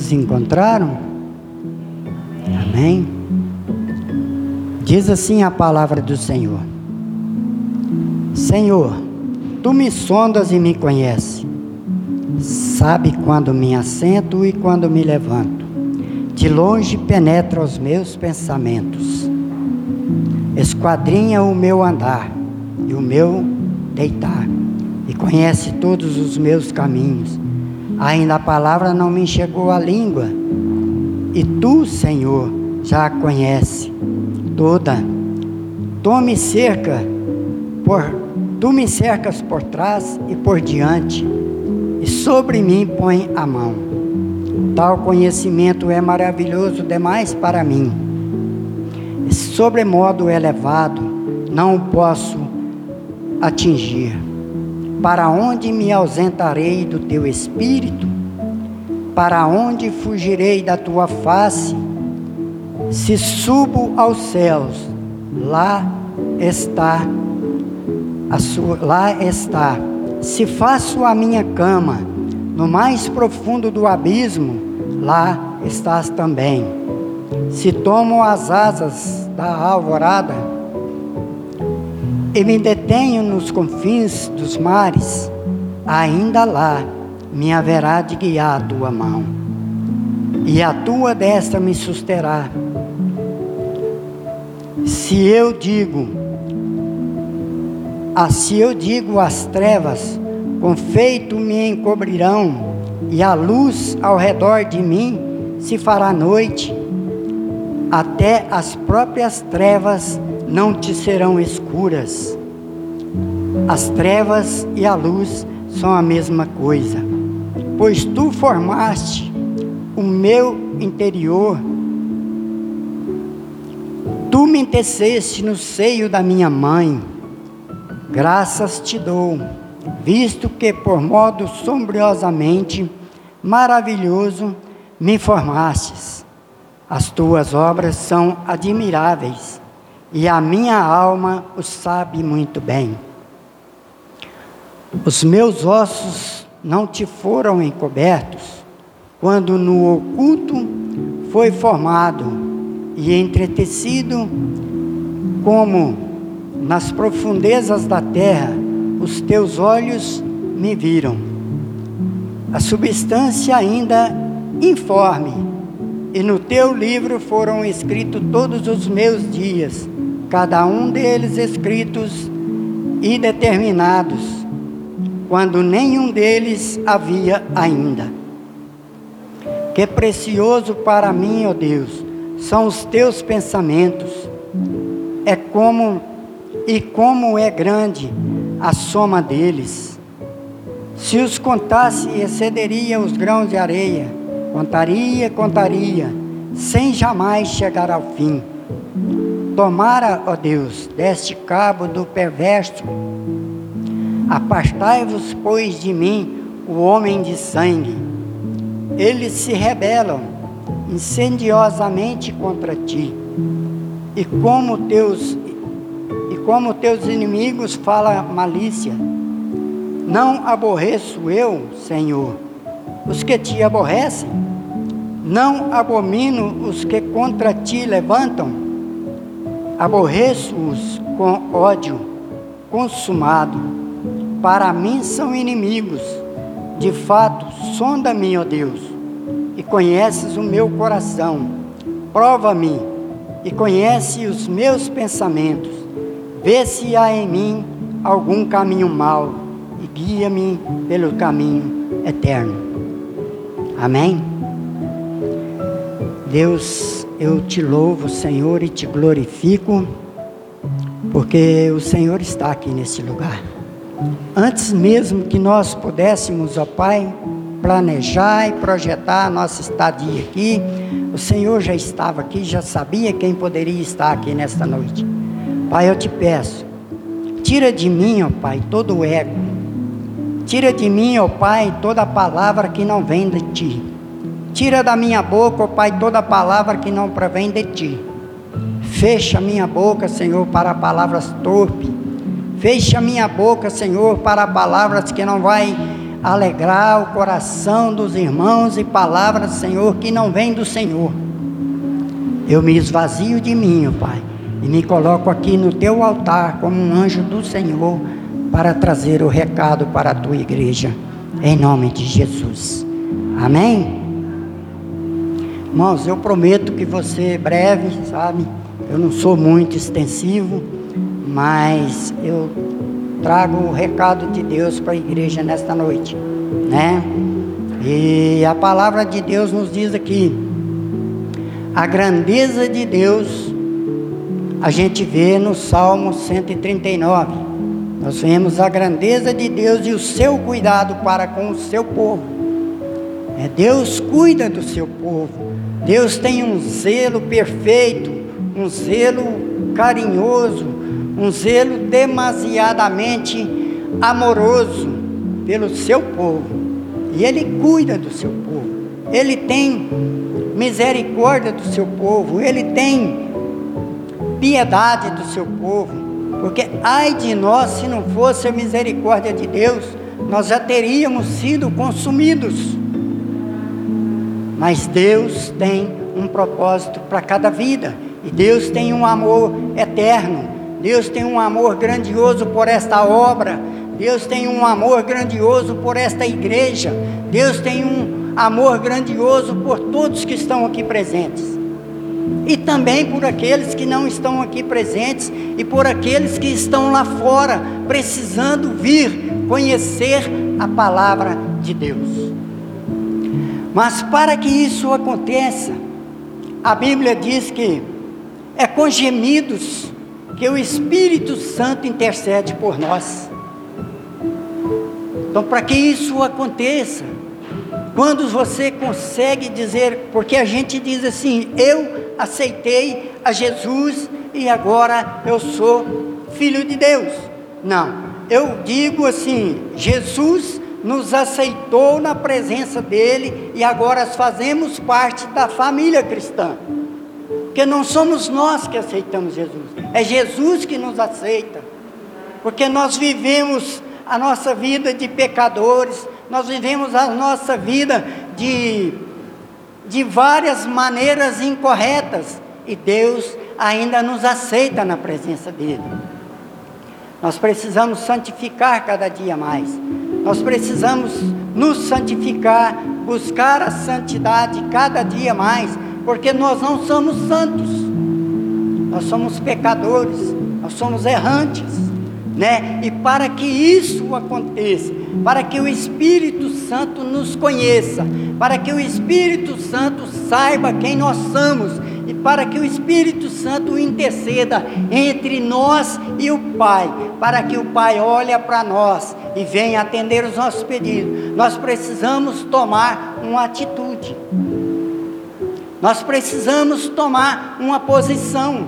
Todos encontraram? Amém? Diz assim a palavra do Senhor: Senhor, Tu me sondas e me conheces. Sabe quando me assento e quando me levanto. De longe penetra os meus pensamentos. Esquadrinha o meu andar e o meu deitar. E conhece todos os meus caminhos. Ainda a palavra não me chegou à língua. E tu, Senhor, já a conhece toda. Tome cerca por Tu me cercas por trás e por diante, e sobre mim põe a mão. Tal conhecimento é maravilhoso demais para mim. Sobremodo elevado, não o posso atingir. Para onde me ausentarei do teu espírito? Para onde fugirei da tua face? Se subo aos céus, lá está sua, lá está. Se faço a minha cama no mais profundo do abismo, lá estás também. Se tomo as asas da alvorada e me detenho nos confins dos mares, ainda lá me haverá de guiar a tua mão, e a tua destra me susterá. Se eu digo, Assim eu digo às trevas: confeito me encobrirão, e a luz ao redor de mim se fará noite. Até as próprias trevas não te serão escuras. As trevas e a luz são a mesma coisa, pois tu formaste o meu interior, tu me teceste no seio da minha mãe. Graças te dou, visto que por modo sombriosamente maravilhoso me formastes. As tuas obras são admiráveis, e a minha alma o sabe muito bem. Os meus ossos não te foram encobertos, quando no oculto foi formado e entretecido como nas profundezas da terra, os teus olhos me viram. A substância ainda informe, e no teu livro foram escritos todos os meus dias, cada um deles escritos e determinados, quando nenhum deles havia ainda. Que precioso para mim, ó Deus, são os teus pensamentos. É como e como é grande a soma deles. Se os contasse, excederia os grãos de areia. Contaria, contaria, sem jamais chegar ao fim. Tomara, ó Deus, deste cabo do perverso. Apartai-vos, pois, de mim, o homem de sangue. Eles se rebelam incendiosamente contra ti. E como teus como teus inimigos fala malícia. Não aborreço eu, Senhor, os que te aborrecem. Não abomino os que contra ti levantam. Aborreço-os com ódio consumado. Para mim são inimigos. De fato, sonda-me, ó Deus, e conheces o meu coração. Prova-me e conhece os meus pensamentos Vê se há em mim algum caminho mau e guia-me pelo caminho eterno. Amém? Deus, eu te louvo, Senhor, e te glorifico, porque o Senhor está aqui nesse lugar. Antes mesmo que nós pudéssemos, ó Pai, planejar e projetar a nossa estadia aqui. O Senhor já estava aqui, já sabia quem poderia estar aqui nesta noite. Pai, eu te peço, tira de mim, ó Pai, todo o ego. Tira de mim, ó Pai, toda palavra que não vem de ti. Tira da minha boca, ó Pai, toda palavra que não provém de ti. Fecha minha boca, Senhor, para palavras torpes. Fecha minha boca, Senhor, para palavras que não vai alegrar o coração dos irmãos e palavras, Senhor, que não vêm do Senhor. Eu me esvazio de mim, ó Pai, e me coloco aqui no teu altar como um anjo do Senhor para trazer o recado para a tua igreja, em nome de Jesus. Amém? Irmãos, eu prometo que você breve, sabe? Eu não sou muito extensivo, mas eu trago o recado de Deus para a igreja nesta noite, né? E a palavra de Deus nos diz aqui: a grandeza de Deus, a gente vê no Salmo 139. Nós vemos a grandeza de Deus e o seu cuidado para com o seu povo. É, Deus cuida do seu povo. Deus tem um zelo perfeito, um zelo carinhoso, um zelo demasiadamente amoroso pelo seu povo. E ele cuida do seu povo. Ele tem misericórdia do seu povo. Ele tem piedade do seu povo. Porque ai de nós se não fosse a misericórdia de Deus, nós já teríamos sido consumidos. Mas Deus tem um propósito para cada vida. E Deus tem um amor eterno. Deus tem um amor grandioso por esta obra. Deus tem um amor grandioso por esta igreja. Deus tem um amor grandioso por todos que estão aqui presentes. E também por aqueles que não estão aqui presentes e por aqueles que estão lá fora, precisando vir conhecer a palavra de Deus. Mas para que isso aconteça, a Bíblia diz que é com gemidos que o Espírito Santo intercede por nós. Então, para que isso aconteça, quando você consegue dizer, porque a gente diz assim: eu aceitei a Jesus e agora eu sou filho de Deus. Não, eu digo assim: Jesus nos aceitou na presença dele e agora fazemos parte da família cristã. Porque não somos nós que aceitamos Jesus, é Jesus que nos aceita. Porque nós vivemos a nossa vida de pecadores, nós vivemos a nossa vida de, de várias maneiras incorretas, e Deus ainda nos aceita na presença dEle. Nós precisamos santificar cada dia mais, nós precisamos nos santificar, buscar a santidade cada dia mais porque nós não somos santos, nós somos pecadores, nós somos errantes, né? E para que isso aconteça, para que o Espírito Santo nos conheça, para que o Espírito Santo saiba quem nós somos e para que o Espírito Santo interceda entre nós e o Pai, para que o Pai olhe para nós e venha atender os nossos pedidos. Nós precisamos tomar uma atitude. Nós precisamos tomar uma posição.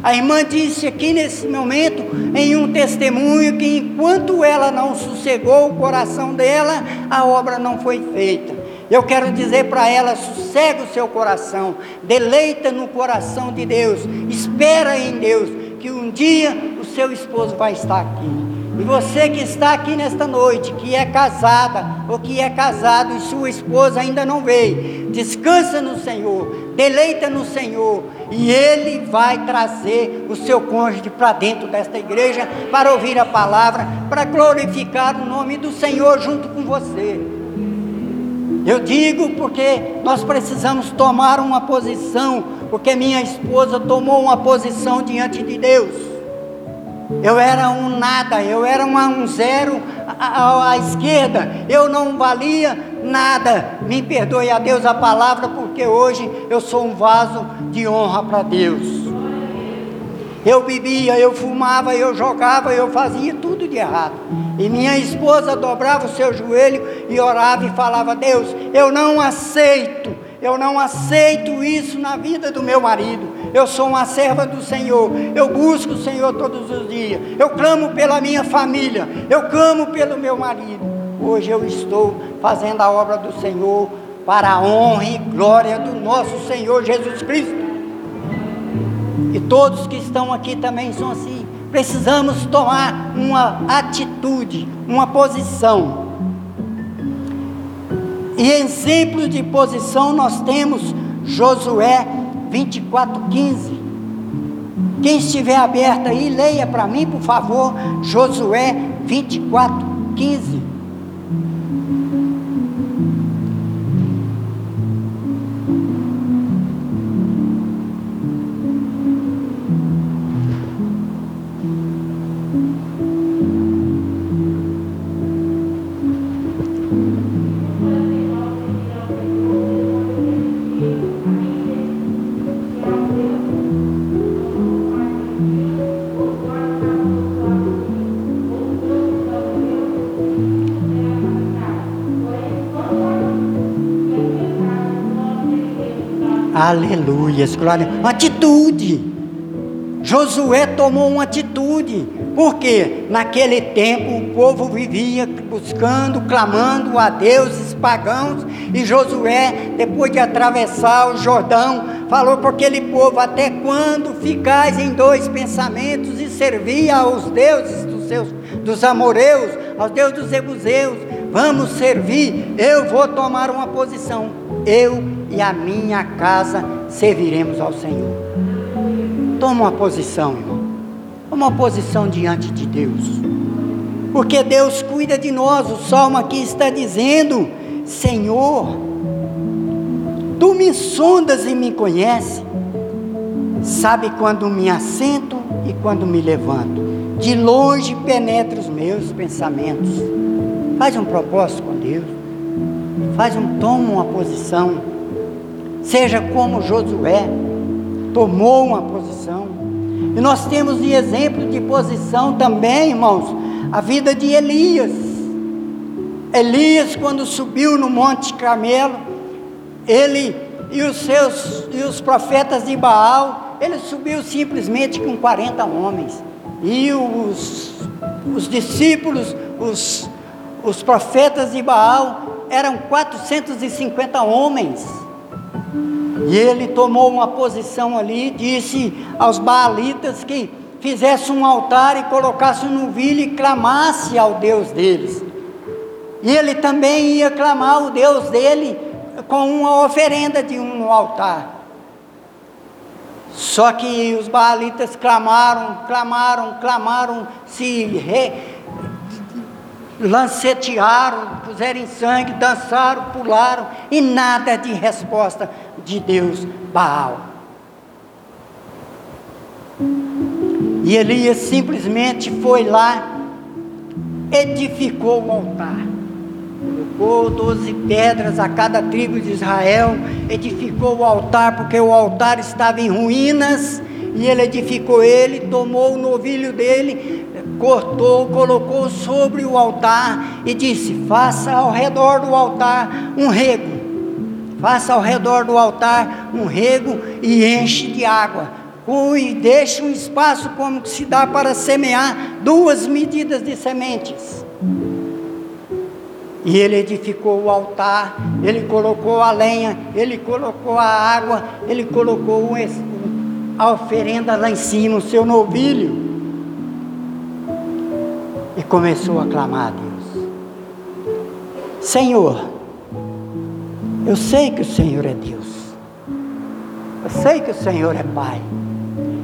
A irmã disse aqui nesse momento, em um testemunho, que enquanto ela não sossegou o coração dela, a obra não foi feita. Eu quero dizer para ela: sossega o seu coração, deleita no coração de Deus, espera em Deus, que um dia o seu esposo vai estar aqui. E você que está aqui nesta noite, que é casada ou que é casado e sua esposa ainda não veio, descansa no Senhor, deleita no Senhor, e Ele vai trazer o seu cônjuge para dentro desta igreja para ouvir a palavra, para glorificar o nome do Senhor junto com você. Eu digo porque nós precisamos tomar uma posição, porque minha esposa tomou uma posição diante de Deus. Eu era um nada, eu era uma, um zero à, à, esquerda, eu não valia nada. Me perdoe a Deus a palavra, porque hoje eu sou um vaso de honra para Deus. Eu bebia, eu fumava, eu jogava, eu fazia tudo de errado. E minha esposa dobrava o seu joelho e orava e falava: Deus, eu não aceito, eu não aceito isso na vida do meu marido. Eu sou uma serva do Senhor, eu busco o Senhor todos os dias. Eu clamo pela minha família, eu clamo pelo meu marido. Hoje eu estou fazendo a obra do Senhor para a honra e glória do nosso Senhor Jesus Cristo. E todos que estão aqui também são assim. Precisamos tomar uma atitude, uma posição. E exemplo de posição nós temos Josué 24:15. Quem estiver aberto aí, leia para mim, por favor, Josué 24:15. Aleluia, glória. Atitude. Josué tomou uma atitude. Porque naquele tempo o povo vivia buscando, clamando a deuses pagãos, e Josué, depois de atravessar o Jordão, falou para aquele povo: Até quando ficais em dois pensamentos e servir aos deuses dos seus dos amoreus, aos deuses dos ebuseus? Vamos servir, eu vou tomar uma posição. Eu e a minha casa serviremos ao Senhor. Toma uma posição, irmão. Uma posição diante de Deus. Porque Deus cuida de nós. O salmo aqui está dizendo: Senhor, tu me sondas e me conheces. Sabe quando me assento e quando me levanto. De longe penetra os meus pensamentos. Faz um propósito com Deus. Faz um, toma uma posição Seja como Josué, tomou uma posição. E nós temos de exemplo de posição também, irmãos, a vida de Elias. Elias, quando subiu no Monte Carmelo, ele e os seus e os profetas de Baal, ele subiu simplesmente com 40 homens. E os, os discípulos, os, os profetas de Baal, eram 450 homens. E ele tomou uma posição ali, disse aos baalitas que fizesse um altar e colocasse um novilho e clamasse ao Deus deles. E ele também ia clamar o Deus dele com uma oferenda de um altar. Só que os baalitas clamaram, clamaram, clamaram, se re, lancetearam, puseram sangue, dançaram, pularam e nada de resposta de Deus, Baal. E Elias simplesmente foi lá, edificou o altar, colocou doze pedras a cada tribo de Israel, edificou o altar, porque o altar estava em ruínas, e ele edificou ele, tomou o novilho dele, cortou, colocou sobre o altar e disse: Faça ao redor do altar um rego faça ao redor do altar um rego e enche de água. E deixe um espaço como se dá para semear duas medidas de sementes. E ele edificou o altar, ele colocou a lenha, ele colocou a água, ele colocou a oferenda lá em cima, o seu novilho. E começou a clamar a Deus: Senhor, eu sei que o Senhor é Deus. Eu sei que o Senhor é Pai.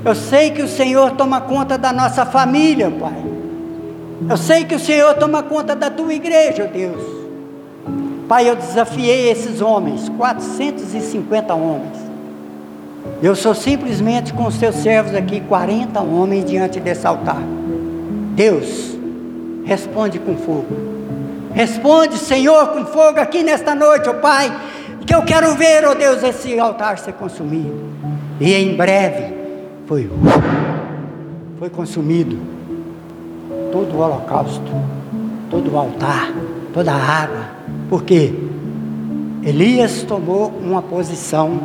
Eu sei que o Senhor toma conta da nossa família, Pai. Eu sei que o Senhor toma conta da tua igreja, Deus. Pai, eu desafiei esses homens, 450 homens. Eu sou simplesmente com os seus servos aqui, 40 homens diante desse altar. Deus, responde com fogo. Responde, Senhor, com fogo aqui nesta noite, ó oh Pai, que eu quero ver, ó oh Deus, esse altar ser consumido. E em breve foi foi consumido. Todo o holocausto, todo o altar, toda a água. Por quê? Elias tomou uma posição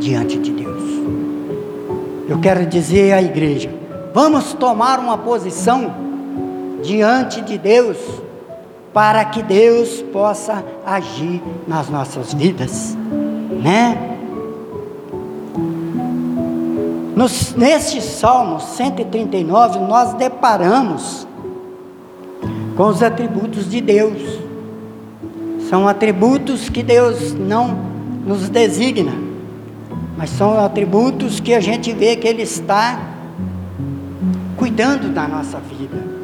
diante de Deus. Eu quero dizer à igreja: vamos tomar uma posição diante de Deus, para que Deus possa agir nas nossas vidas, né? Nos, neste Salmo 139, nós deparamos com os atributos de Deus. São atributos que Deus não nos designa, mas são atributos que a gente vê que Ele está cuidando da nossa vida,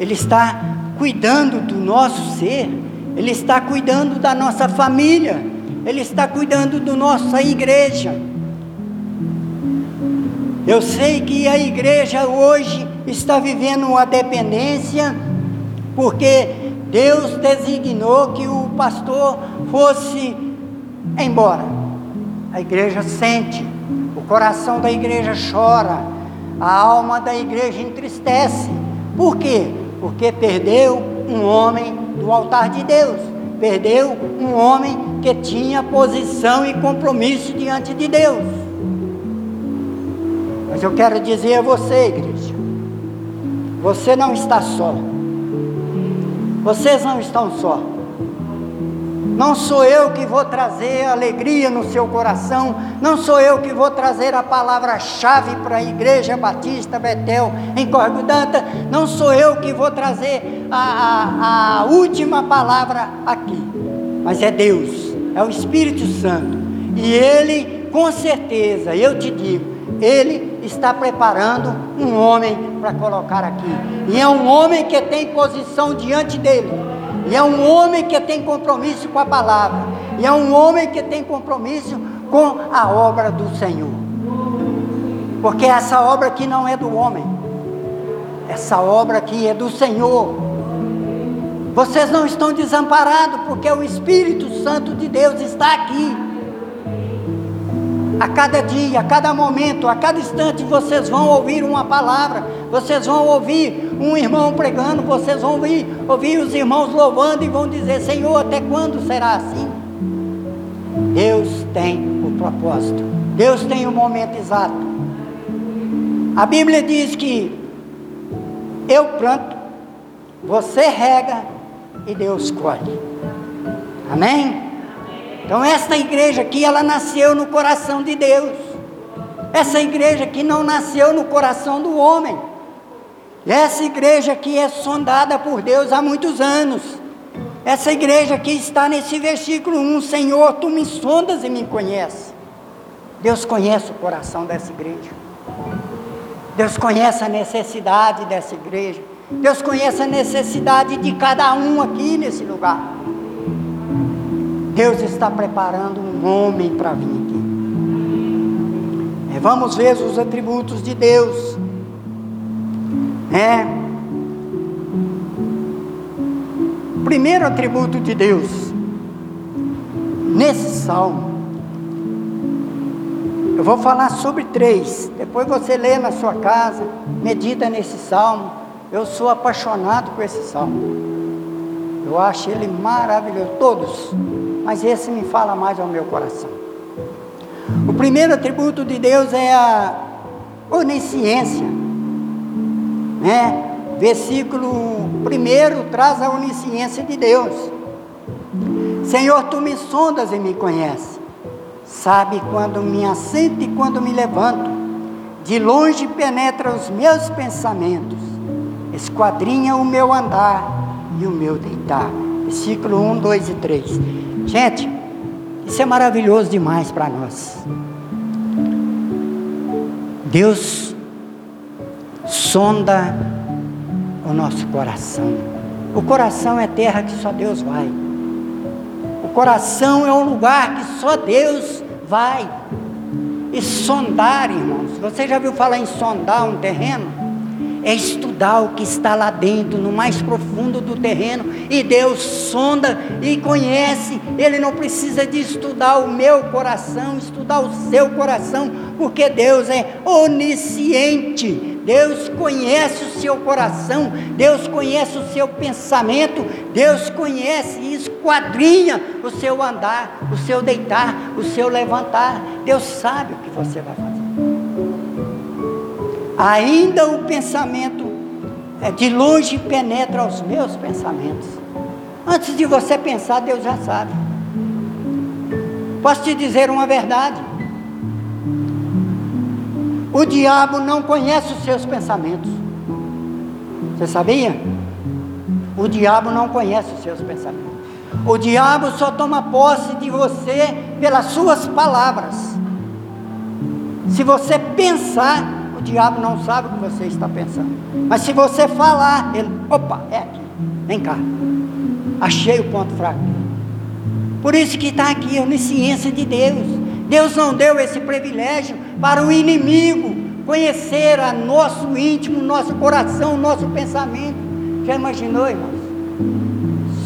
Ele está cuidando do nosso ser, Ele está cuidando da nossa família, Ele está cuidando da nossa igreja. Eu sei que a igreja hoje está vivendo uma dependência, porque Deus designou que o pastor fosse embora. A igreja sente, o coração da igreja chora, a alma da igreja entristece. Por quê? Porque perdeu um homem do altar de Deus, perdeu um homem que tinha posição e compromisso diante de Deus. Mas eu quero dizer a você, igreja, você não está só. Vocês não estão só. Não sou eu que vou trazer alegria no seu coração, não sou eu que vou trazer a palavra-chave para a Igreja Batista Betel em Córrego Danta, não sou eu que vou trazer a, a, a última palavra aqui, mas é Deus, é o Espírito Santo, e Ele, com certeza, eu te digo, Ele está preparando um homem para colocar aqui. E é um homem que tem posição diante dele. E é um homem que tem compromisso com a palavra. E é um homem que tem compromisso com a obra do Senhor. Porque essa obra aqui não é do homem. Essa obra aqui é do Senhor. Vocês não estão desamparados, porque o Espírito Santo de Deus está aqui. A cada dia, a cada momento, a cada instante, vocês vão ouvir uma palavra, vocês vão ouvir um irmão pregando, vocês vão ouvir, ouvir os irmãos louvando e vão dizer: Senhor, até quando será assim? Deus tem o propósito, Deus tem o momento exato. A Bíblia diz que eu planto, você rega e Deus colhe. Amém? Então esta igreja aqui, ela nasceu no coração de Deus. Essa igreja aqui não nasceu no coração do homem. Essa igreja aqui é sondada por Deus há muitos anos. Essa igreja aqui está nesse versículo 1, Senhor, tu me sondas e me conheces. Deus conhece o coração dessa igreja. Deus conhece a necessidade dessa igreja. Deus conhece a necessidade de cada um aqui nesse lugar. Deus está preparando um homem para vir aqui. É, vamos ver os atributos de Deus. É. Primeiro atributo de Deus, nesse salmo, eu vou falar sobre três. Depois você lê na sua casa, medita nesse salmo. Eu sou apaixonado por esse salmo. Eu acho ele maravilhoso, todos mas esse me fala mais ao meu coração. O primeiro atributo de Deus é a onisciência, né? Versículo primeiro traz a onisciência de Deus. Senhor, tu me sondas e me conheces. Sabe quando me assento e quando me levanto. De longe penetra os meus pensamentos. Esquadrinha o meu andar e o meu deitar. Versículo 1, 2 e 3. Gente, isso é maravilhoso demais para nós. Deus sonda o nosso coração. O coração é terra que só Deus vai. O coração é um lugar que só Deus vai. E sondar, irmãos. Você já viu falar em sondar um terreno? É estudar o que está lá dentro, no mais profundo do terreno, e Deus sonda e conhece. Ele não precisa de estudar o meu coração, estudar o seu coração, porque Deus é onisciente. Deus conhece o seu coração, Deus conhece o seu pensamento, Deus conhece e esquadrinha o seu andar, o seu deitar, o seu levantar. Deus sabe o que você vai fazer. Ainda o pensamento é, de longe penetra os meus pensamentos. Antes de você pensar, Deus já sabe. Posso te dizer uma verdade. O diabo não conhece os seus pensamentos. Você sabia? O diabo não conhece os seus pensamentos. O diabo só toma posse de você pelas suas palavras. Se você pensar, o diabo não sabe o que você está pensando. Mas se você falar, ele, opa, é aqui, vem cá. Achei o ponto fraco. Por isso que está aqui a onisciência de Deus. Deus não deu esse privilégio para o inimigo conhecer a nosso íntimo, nosso coração, nosso pensamento. Já imaginou, irmãos?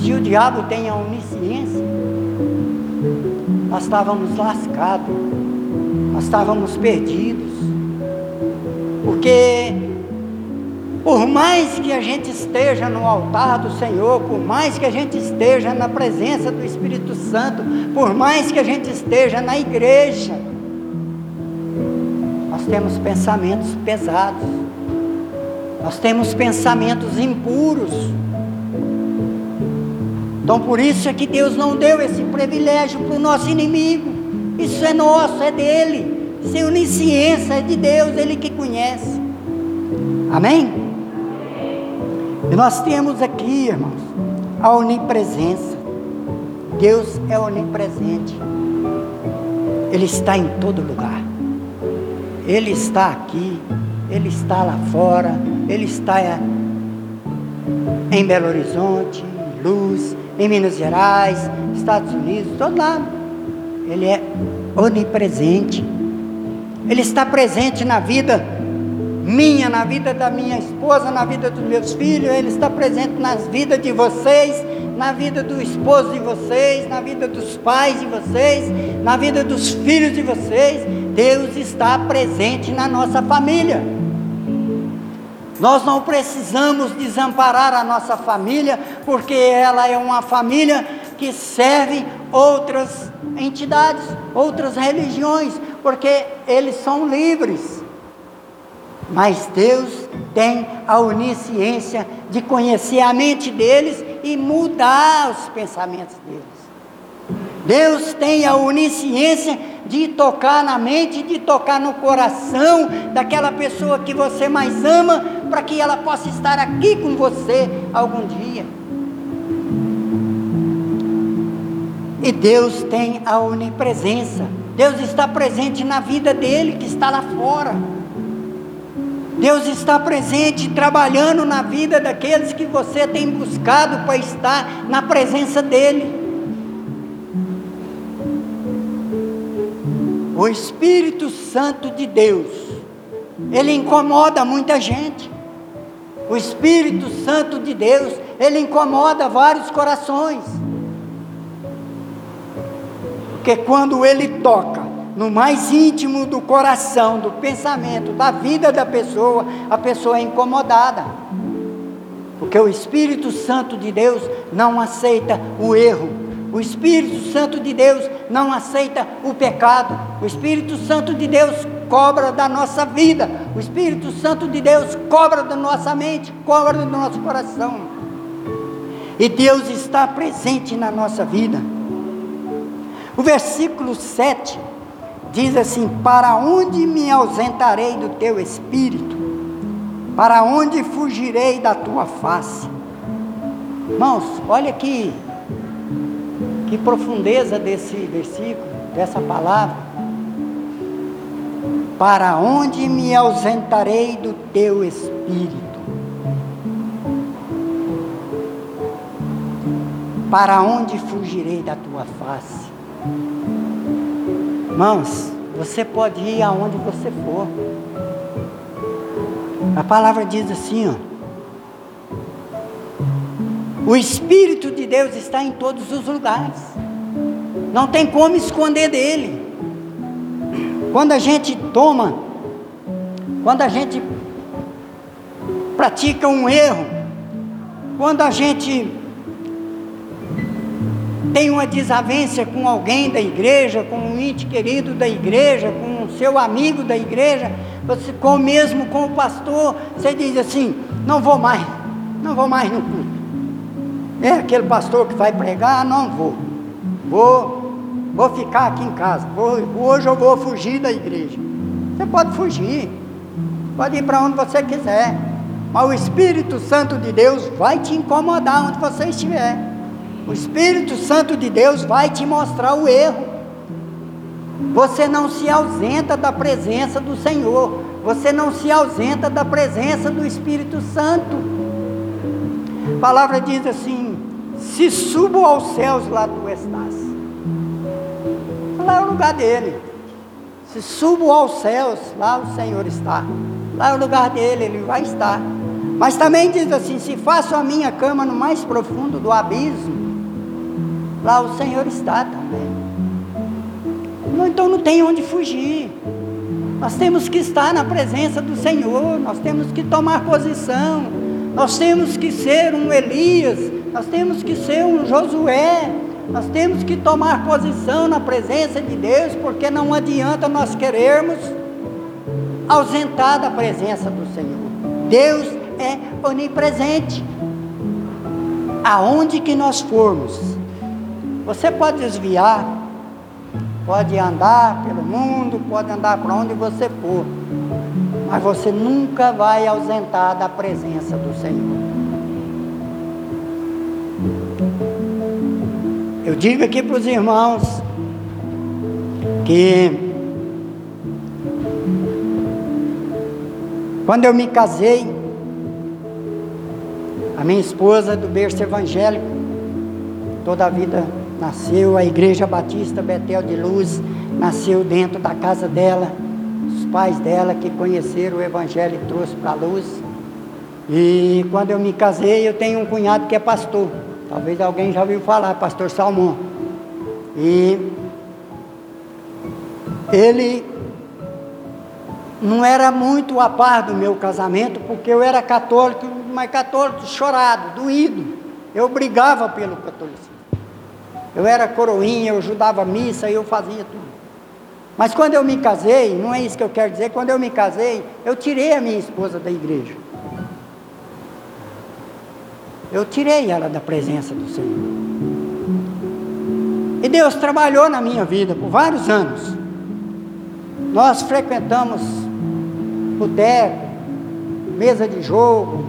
Se o diabo tem a onisciência, nós estávamos lascados, nós estávamos perdidos, porque por mais que a gente esteja no altar do Senhor, por mais que a gente esteja na presença do Espírito Santo, por mais que a gente esteja na igreja, nós temos pensamentos pesados, nós temos pensamentos impuros. Então por isso é que Deus não deu esse privilégio para o nosso inimigo. Isso é nosso, é dele. É onisciência, é de Deus, Ele que conhece. Amém? E nós temos aqui, irmãos, a onipresença. Deus é onipresente. Ele está em todo lugar. Ele está aqui, ele está lá fora, ele está em Belo Horizonte, em Luz, em Minas Gerais, Estados Unidos, todo lado. Ele é onipresente. Ele está presente na vida minha, na vida da minha esposa, na vida dos meus filhos, Ele está presente nas vidas de vocês, na vida do esposo de vocês, na vida dos pais de vocês, na vida dos filhos de vocês. Deus está presente na nossa família. Nós não precisamos desamparar a nossa família, porque ela é uma família que serve outras entidades, outras religiões, porque eles são livres. Mas Deus tem a onisciência de conhecer a mente deles e mudar os pensamentos deles. Deus tem a onisciência de tocar na mente, de tocar no coração daquela pessoa que você mais ama, para que ela possa estar aqui com você algum dia. E Deus tem a onipresença. Deus está presente na vida dele que está lá fora. Deus está presente, trabalhando na vida daqueles que você tem buscado para estar na presença dEle. O Espírito Santo de Deus, ele incomoda muita gente. O Espírito Santo de Deus, ele incomoda vários corações. Porque quando ele toca, no mais íntimo do coração, do pensamento, da vida da pessoa, a pessoa é incomodada. Porque o Espírito Santo de Deus não aceita o erro. O Espírito Santo de Deus não aceita o pecado. O Espírito Santo de Deus cobra da nossa vida. O Espírito Santo de Deus cobra da nossa mente, cobra do nosso coração. E Deus está presente na nossa vida. O versículo 7 diz assim: Para onde me ausentarei do teu espírito? Para onde fugirei da tua face? Irmãos, olha que, que profundeza desse versículo, dessa palavra. Para onde me ausentarei do teu espírito? Para onde fugirei da tua face? Irmãos, você pode ir aonde você for. A palavra diz assim, ó. O Espírito de Deus está em todos os lugares. Não tem como esconder dele. Quando a gente toma, quando a gente pratica um erro, quando a gente tem uma desavença com alguém da igreja, com um ente querido da igreja, com o seu amigo da igreja, você, com mesmo com o pastor, você diz assim: não vou mais, não vou mais no culto. É aquele pastor que vai pregar, não vou. Vou, vou ficar aqui em casa. Vou, hoje eu vou fugir da igreja. Você pode fugir, pode ir para onde você quiser. Mas o Espírito Santo de Deus vai te incomodar onde você estiver. O Espírito Santo de Deus vai te mostrar o erro. Você não se ausenta da presença do Senhor. Você não se ausenta da presença do Espírito Santo. A palavra diz assim: se subo aos céus, lá tu estás. Lá é o lugar dele. Se subo aos céus, lá o Senhor está. Lá é o lugar dele, ele vai estar. Mas também diz assim: se faço a minha cama no mais profundo do abismo, lá o Senhor está também. Então não tem onde fugir. Nós temos que estar na presença do Senhor, nós temos que tomar posição, nós temos que ser um Elias, nós temos que ser um Josué, nós temos que tomar posição na presença de Deus, porque não adianta nós querermos ausentar da presença do Senhor. Deus é onipresente. Aonde que nós formos, você pode desviar, pode andar pelo mundo, pode andar para onde você for, mas você nunca vai ausentar da presença do Senhor. Eu digo aqui para os irmãos que quando eu me casei, a minha esposa do berço evangélico, toda a vida nasceu, a Igreja Batista Betel de Luz nasceu dentro da casa dela, os pais dela que conheceram o Evangelho e trouxe para a luz. E quando eu me casei, eu tenho um cunhado que é pastor. Talvez alguém já ouviu falar, pastor Salmão. E ele não era muito a par do meu casamento, porque eu era católico, mas católico chorado, doído. Eu brigava pelo catolicismo. Eu era coroinha, eu ajudava a missa, eu fazia tudo. Mas quando eu me casei, não é isso que eu quero dizer, quando eu me casei, eu tirei a minha esposa da igreja. Eu tirei ela da presença do Senhor. E Deus trabalhou na minha vida por vários anos. Nós frequentamos boteco, mesa de jogo,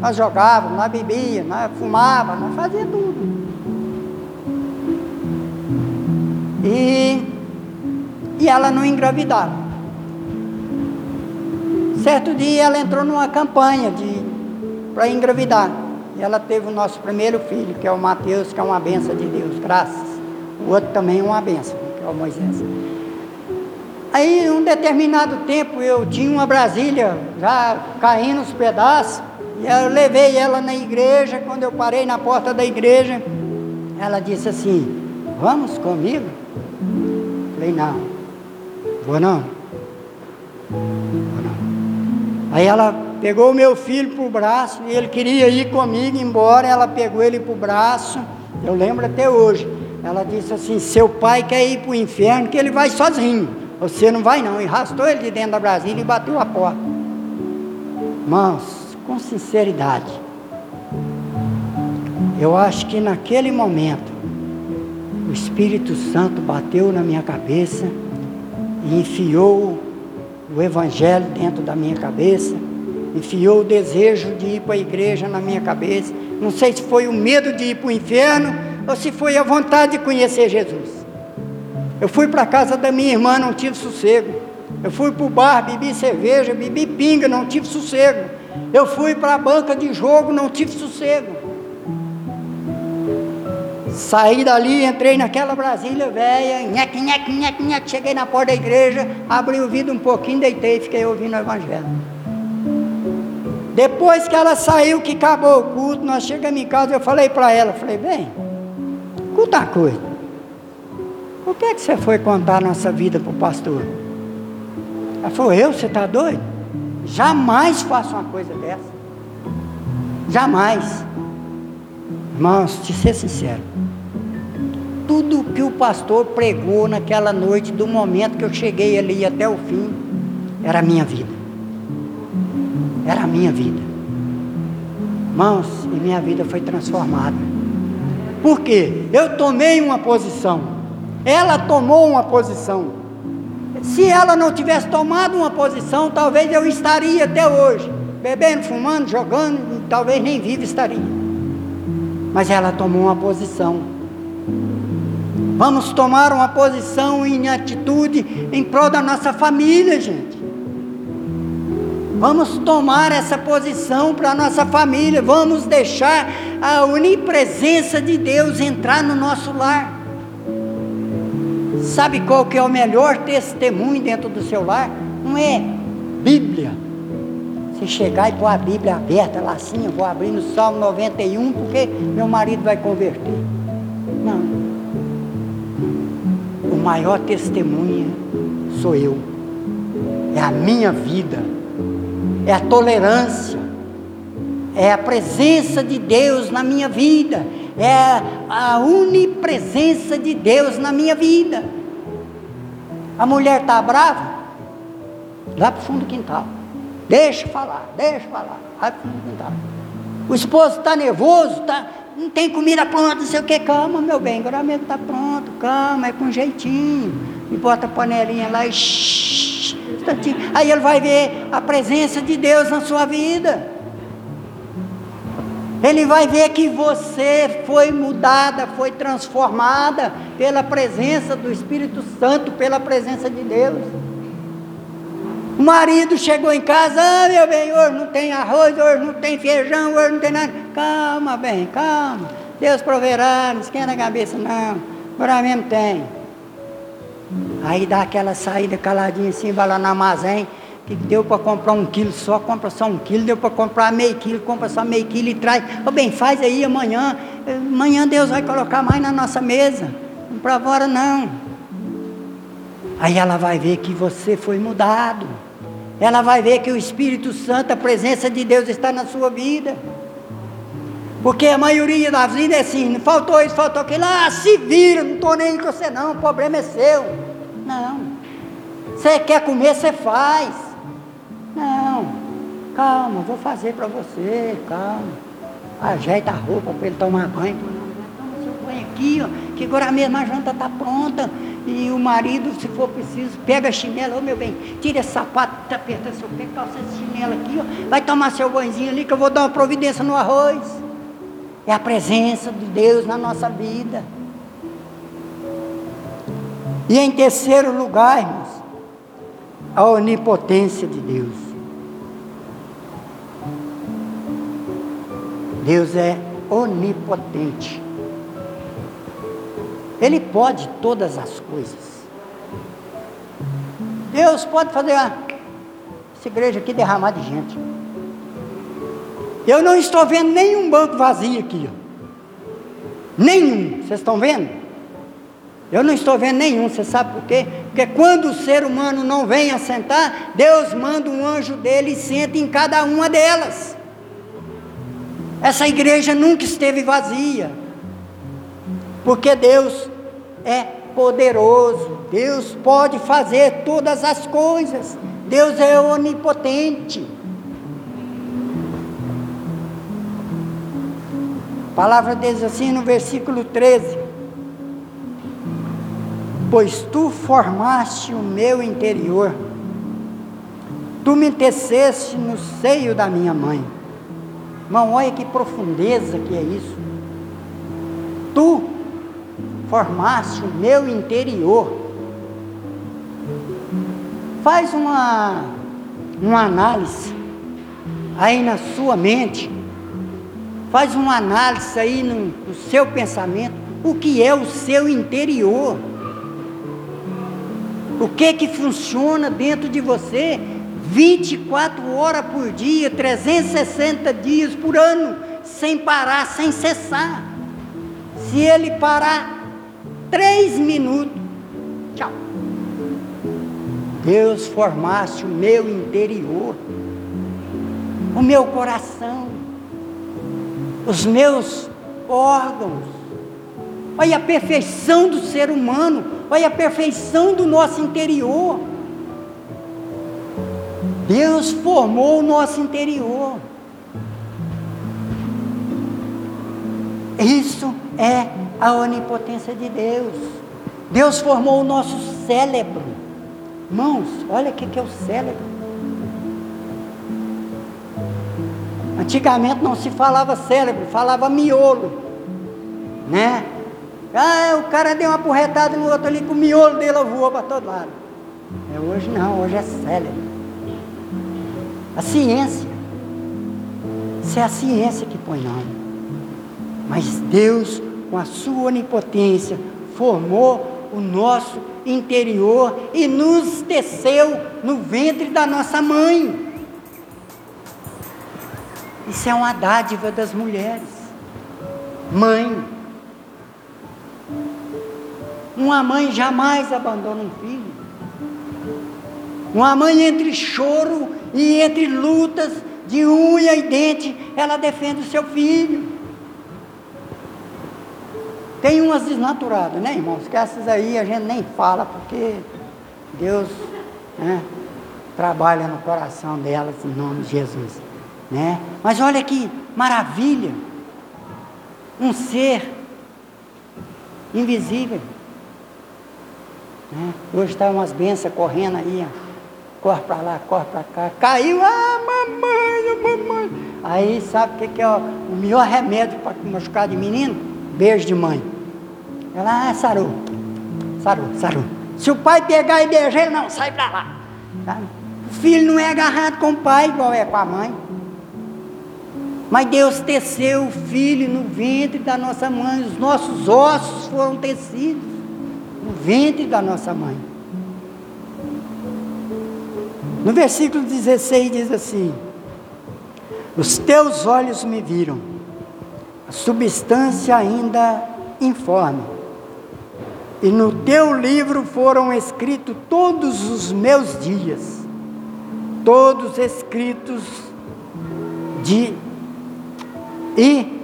nós jogávamos, nós bebíamos, nós fumávamos, nós fazíamos tudo. E, e ela não engravidava. Certo dia ela entrou numa campanha para engravidar. E ela teve o nosso primeiro filho, que é o Mateus, que é uma benção de Deus, graças. O outro também é uma benção, que é o Moisés. Aí, um determinado tempo, eu tinha uma Brasília já caindo os pedaços, e eu levei ela na igreja. Quando eu parei na porta da igreja, ela disse assim: Vamos comigo? Falei, não. Vou não. Vou não. Aí ela pegou o meu filho para o braço, e ele queria ir comigo embora, ela pegou ele para o braço, eu lembro até hoje. Ela disse assim: seu pai quer ir para o inferno, que ele vai sozinho. Você não vai não. E arrastou ele de dentro da Brasília e bateu a porta. Irmãos, com sinceridade, eu acho que naquele momento o Espírito Santo bateu na minha cabeça e enfiou o Evangelho dentro da minha cabeça, enfiou o desejo de ir para a igreja na minha cabeça. Não sei se foi o medo de ir para o inferno ou se foi a vontade de conhecer Jesus. Eu fui para a casa da minha irmã, não tive sossego. Eu fui para o bar, bebi cerveja, bebi pinga, não tive sossego. Eu fui para a banca de jogo, não tive sossego. Saí dali, entrei naquela Brasília velha, nheque, nheque, nheque, nheque, cheguei na porta da igreja, abri o vidro um pouquinho, deitei e fiquei ouvindo o Evangelho. Depois que ela saiu, que acabou o culto, nós chegamos em casa, eu falei para ela, falei, vem, escuta uma coisa. O que é que você foi contar nossa vida para o pastor? Ela falou, eu, você está doido? Jamais faço uma coisa dessa. Jamais. Irmãos, de ser sincero, tudo que o pastor pregou naquela noite, do momento que eu cheguei ali até o fim, era a minha vida. Era a minha vida. Irmãos, e minha vida foi transformada. Por quê? Eu tomei uma posição. Ela tomou uma posição. Se ela não tivesse tomado uma posição, talvez eu estaria até hoje, bebendo, fumando, jogando, talvez nem vivo estaria mas ela tomou uma posição. Vamos tomar uma posição em atitude em prol da nossa família, gente. Vamos tomar essa posição para a nossa família. Vamos deixar a onipresença de Deus entrar no nosso lar. Sabe qual que é o melhor testemunho dentro do seu lar? Não é Bíblia se chegar e pôr a Bíblia aberta lá assim, eu vou abrir no Salmo 91, porque meu marido vai converter. Não. O maior testemunha sou eu. É a minha vida. É a tolerância. É a presença de Deus na minha vida. É a unipresença de Deus na minha vida. A mulher está brava? Lá para o fundo do quintal. Deixa falar, deixa falar. Vai pro quintal. O esposo está nervoso, tá, não tem comida pronta, não sei o que, calma, meu bem, agora mesmo está pronto, calma, é com jeitinho. E bota a panelinha lá e shh, Aí ele vai ver a presença de Deus na sua vida. Ele vai ver que você foi mudada, foi transformada pela presença do Espírito Santo, pela presença de Deus. O marido chegou em casa, ah, meu bem, hoje não tem arroz, hoje não tem feijão, hoje não tem nada. Calma, bem, calma. Deus proverá, não esquenta a cabeça, não. Agora mesmo tem. Aí dá aquela saída caladinha assim, vai lá no armazém, que deu para comprar um quilo só, compra só um quilo, deu para comprar meio quilo, compra só meio quilo e traz. Ô bem, faz aí amanhã. Amanhã Deus vai colocar mais na nossa mesa. Não para agora não. Aí ela vai ver que você foi mudado ela vai ver que o Espírito Santo, a presença de Deus está na sua vida. Porque a maioria das vidas é assim, faltou isso, faltou aquilo, ah, se vira, não estou nem com você não, o problema é seu. Não. Você quer comer, você faz. Não. Calma, vou fazer para você, calma. Ajeita a roupa para ele tomar banho. Aqui, ó, que agora mesmo a janta está pronta. E o marido, se for preciso, pega a chinela, ô meu bem, tira esse sapato, tá apertando seu pé, calça esse chinelo aqui, ó, vai tomar seu banhozinho ali que eu vou dar uma providência no arroz. É a presença de Deus na nossa vida. E em terceiro lugar, irmãos, a onipotência de Deus. Deus é onipotente. Ele pode todas as coisas. Deus pode fazer essa igreja aqui derramar de gente. Eu não estou vendo nenhum banco vazio aqui. Ó. Nenhum. Vocês estão vendo? Eu não estou vendo nenhum. Você sabe por quê? Porque quando o ser humano não vem assentar, Deus manda um anjo dele e senta em cada uma delas. Essa igreja nunca esteve vazia porque Deus é poderoso, Deus pode fazer todas as coisas, Deus é onipotente. A palavra diz assim no versículo 13: Pois tu formaste o meu interior, tu me teceste no seio da minha mãe. Irmão, olha que profundeza que é isso. Formasse o meu interior. Faz uma, uma análise aí na sua mente, faz uma análise aí no, no seu pensamento, o que é o seu interior. O que que funciona dentro de você 24 horas por dia, 360 dias por ano, sem parar, sem cessar. Se ele parar, três minutos, tchau. Deus formasse o meu interior, o meu coração. os meus órgãos. Olha a perfeição do ser humano, olha a perfeição do nosso interior. Deus formou o nosso interior. Isso é a onipotência de Deus. Deus formou o nosso cérebro. Irmãos, olha o que é o cérebro. Antigamente não se falava cérebro, falava miolo, né? Ah, o cara deu uma porretada no outro ali, com o miolo dele voou para todo lado. É, hoje não, hoje é cérebro. A ciência. Isso é a ciência que põe nome. Mas Deus, com a sua onipotência, formou o nosso interior e nos teceu no ventre da nossa mãe. Isso é uma dádiva das mulheres. Mãe. Uma mãe jamais abandona um filho. Uma mãe entre choro e entre lutas de unha e dente, ela defende o seu filho. Tem umas desnaturadas, né, irmãos? Que essas aí a gente nem fala, porque Deus né, trabalha no coração delas em nome de Jesus. Né? Mas olha que maravilha! Um ser invisível. Né? Hoje está umas bênçãos correndo aí, ó. corre para lá, corre para cá, caiu, ah, mamãe, mamãe. Aí sabe o que, que é o melhor remédio para machucar de menino? Beijo de mãe. Ela, ah, sarou, sarou, sarou. Se o pai pegar e beijar, ele não, sai para lá. Tá? O filho não é agarrado com o pai igual é com a mãe. Mas Deus teceu o filho no ventre da nossa mãe, os nossos ossos foram tecidos no ventre da nossa mãe. No versículo 16 diz assim: Os teus olhos me viram, substância ainda informe, e no teu livro foram escritos todos os meus dias, todos escritos de e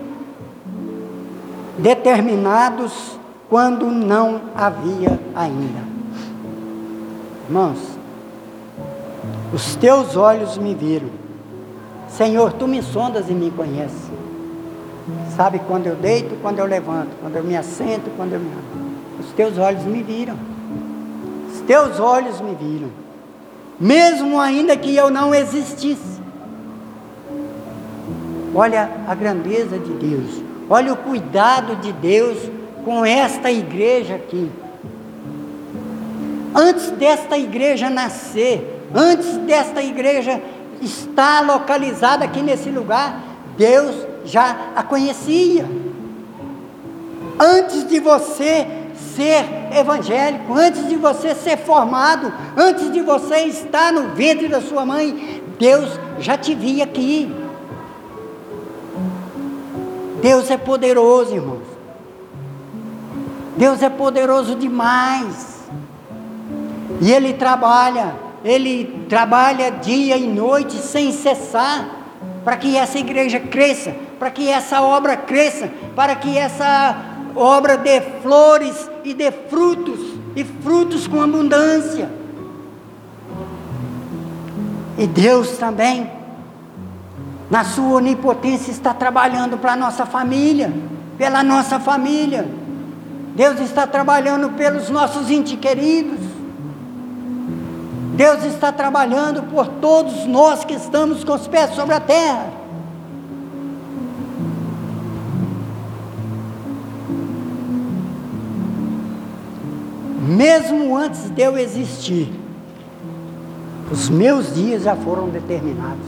determinados quando não havia ainda. Irmãos, os teus olhos me viram. Senhor, tu me sondas e me conheces. Sabe quando eu deito, quando eu levanto, quando eu me assento, quando eu me. Os teus olhos me viram. Os teus olhos me viram. Mesmo ainda que eu não existisse. Olha a grandeza de Deus. Olha o cuidado de Deus com esta igreja aqui. Antes desta igreja nascer, antes desta igreja estar localizada aqui nesse lugar, Deus já a conhecia. Antes de você ser evangélico, antes de você ser formado, antes de você estar no ventre da sua mãe, Deus já te via aqui. Deus é poderoso, irmãos. Deus é poderoso demais. E Ele trabalha, Ele trabalha dia e noite sem cessar, para que essa igreja cresça, para que essa obra cresça, para que essa obra dê flores e dê frutos, e frutos com abundância. E Deus também na sua onipotência, está trabalhando para a nossa família, pela nossa família. Deus está trabalhando pelos nossos entes queridos. Deus está trabalhando por todos nós que estamos com os pés sobre a terra. Mesmo antes de eu existir, os meus dias já foram determinados.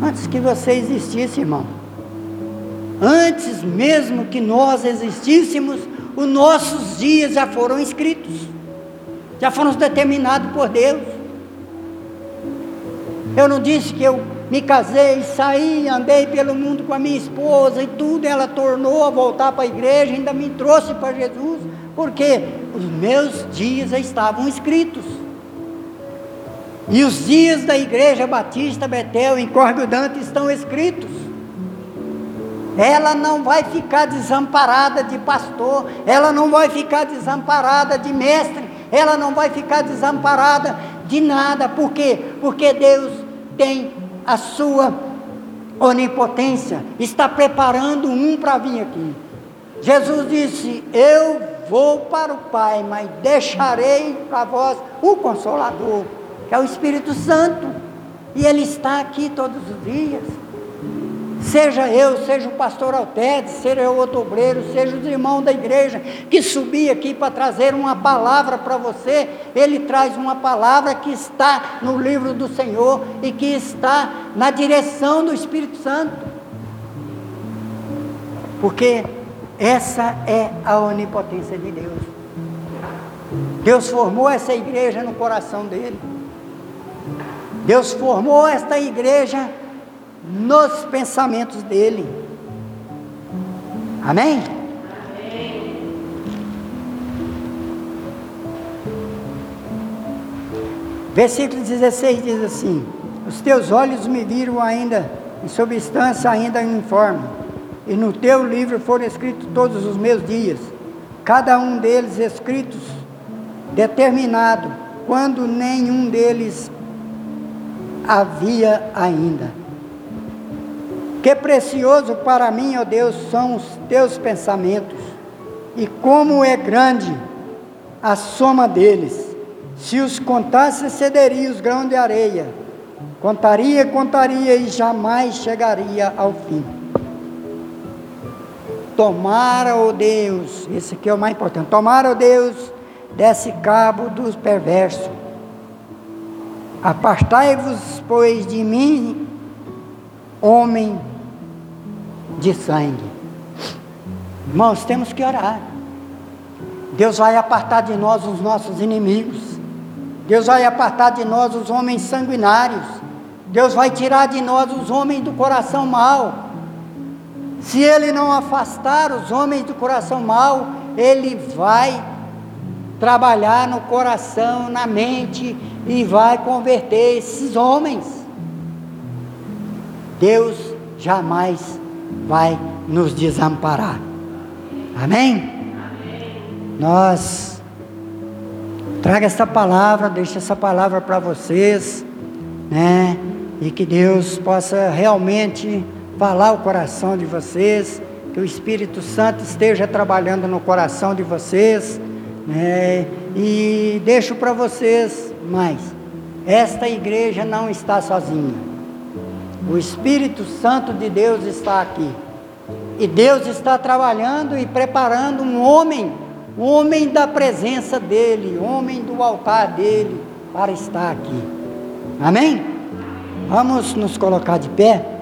Antes que você existisse, irmão. Antes mesmo que nós existíssemos, os nossos dias já foram escritos, já foram determinados por Deus. Eu não disse que eu me casei, saí, andei pelo mundo com a minha esposa e tudo, ela tornou a voltar para a igreja, ainda me trouxe para Jesus, porque os meus dias estavam escritos. E os dias da Igreja Batista Betel em Córrego Dante estão escritos. Ela não vai ficar desamparada de pastor, ela não vai ficar desamparada de mestre, ela não vai ficar desamparada de nada. Por quê? Porque Deus tem a sua onipotência, está preparando um para vir aqui. Jesus disse: Eu vou para o Pai, mas deixarei para vós o Consolador, que é o Espírito Santo, e Ele está aqui todos os dias. Seja eu, seja o pastor Altedes, seja o outro obreiro, seja os irmãos da igreja que subir aqui para trazer uma palavra para você, ele traz uma palavra que está no livro do Senhor e que está na direção do Espírito Santo. Porque essa é a onipotência de Deus. Deus formou essa igreja no coração dele. Deus formou esta igreja nos pensamentos dele. Amém? Amém. Versículo 16 diz assim: Os teus olhos me viram ainda em substância ainda uniforme, e no teu livro foram escritos todos os meus dias, cada um deles escritos determinado, quando nenhum deles havia ainda. Que precioso para mim, ó Deus, são os teus pensamentos, e como é grande a soma deles. Se os contasse, excederia os grãos de areia. Contaria, contaria e jamais chegaria ao fim. Tomara, ó Deus, esse aqui é o mais importante. Tomara, ó Deus, desse cabo dos perversos. Apartai-vos, pois, de mim, homem de sangue. Irmãos, temos que orar. Deus vai apartar de nós os nossos inimigos. Deus vai apartar de nós os homens sanguinários. Deus vai tirar de nós os homens do coração mau. Se Ele não afastar os homens do coração mau, Ele vai trabalhar no coração, na mente e vai converter esses homens. Deus jamais vai nos desamparar. Amém? Amém. Nós traga essa palavra, deixa essa palavra para vocês, né? E que Deus possa realmente falar o coração de vocês, que o Espírito Santo esteja trabalhando no coração de vocês, né? E deixo para vocês mais. Esta igreja não está sozinha. O Espírito Santo de Deus está aqui. E Deus está trabalhando e preparando um homem, um homem da presença dEle, homem do altar dEle, para estar aqui. Amém? Vamos nos colocar de pé.